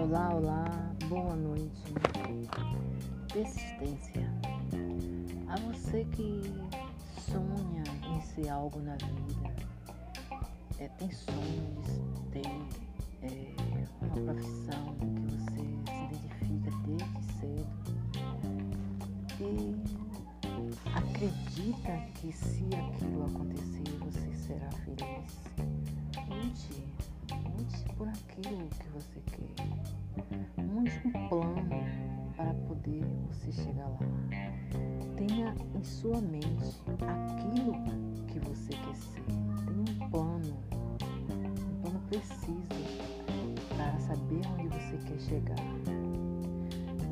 Olá, olá, boa noite. Persistência. A você que sonha em ser algo na vida, é, tem sonhos, tem é, uma profissão que você se identifica desde cedo e acredita que se aquilo acontecer você será feliz. um dia lute por aquilo que você quer. Monte um plano para poder você chegar lá. Tenha em sua mente aquilo que você quer ser. Tenha um plano, um plano preciso para saber onde você quer chegar.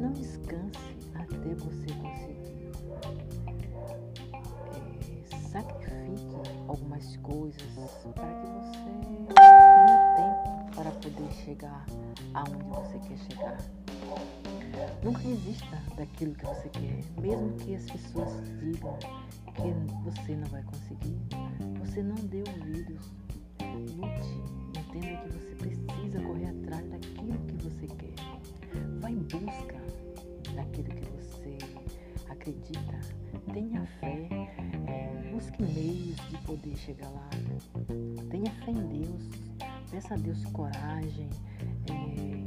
Não descanse até você conseguir. É, sacrifique algumas coisas para que você chegar aonde você quer chegar. Nunca desista daquilo que você quer, mesmo que as pessoas digam que você não vai conseguir. Você não dê ouvidos. Lute, entenda que você precisa correr atrás daquilo que você quer. Vá em busca daquilo que você acredita. Tenha fé. É, busque meios de poder chegar lá. Tenha fé em Deus. Peça a Deus coragem. É,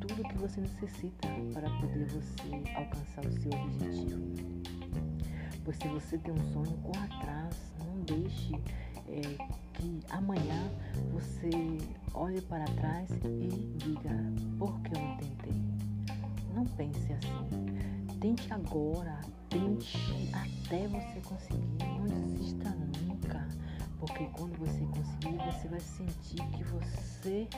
tudo que você necessita para poder você alcançar o seu objetivo. Pois se você tem um sonho, corra atrás, não deixe é, que amanhã você olhe para trás e diga por que eu não tentei. Não pense assim. Tente agora, tente até você conseguir. Não desista nunca, porque quando você conseguir, você vai sentir que você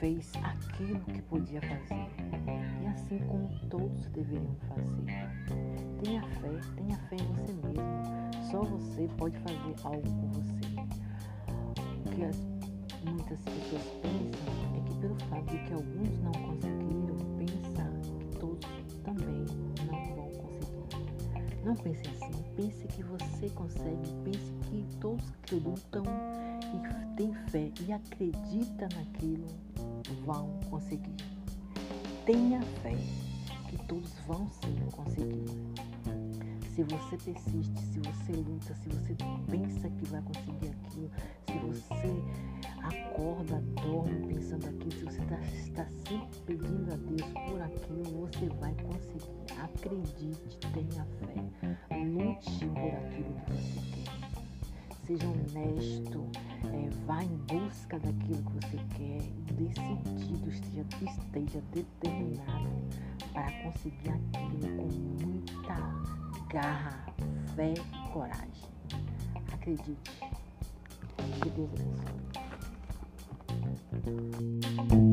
fez aquilo que podia fazer. E assim como todos deveriam fazer. Tenha fé, tenha fé em você mesmo. Só você pode fazer algo por você. O que as, muitas pessoas pensam é que pelo fato de que alguns não conseguiram, pensa que todos também não vão conseguir. Não pense assim, pense que você consegue, pense que todos que lutam e têm fé e acredita naquilo vão conseguir. Tenha fé que todos vão sim conseguir. Se você persiste, se você luta, se você pensa que vai conseguir aquilo, se você acorda, dorme pensando aquilo, se você está, está sempre pedindo a Deus por aquilo, você vai conseguir. Acredite, tenha fé, lute por aquilo que você quer seja honesto, é, vá em busca daquilo que você quer, decidido, esteja, esteja determinado para conseguir aquilo com muita garra, fé e coragem. Acredite. Que Deus abençoe.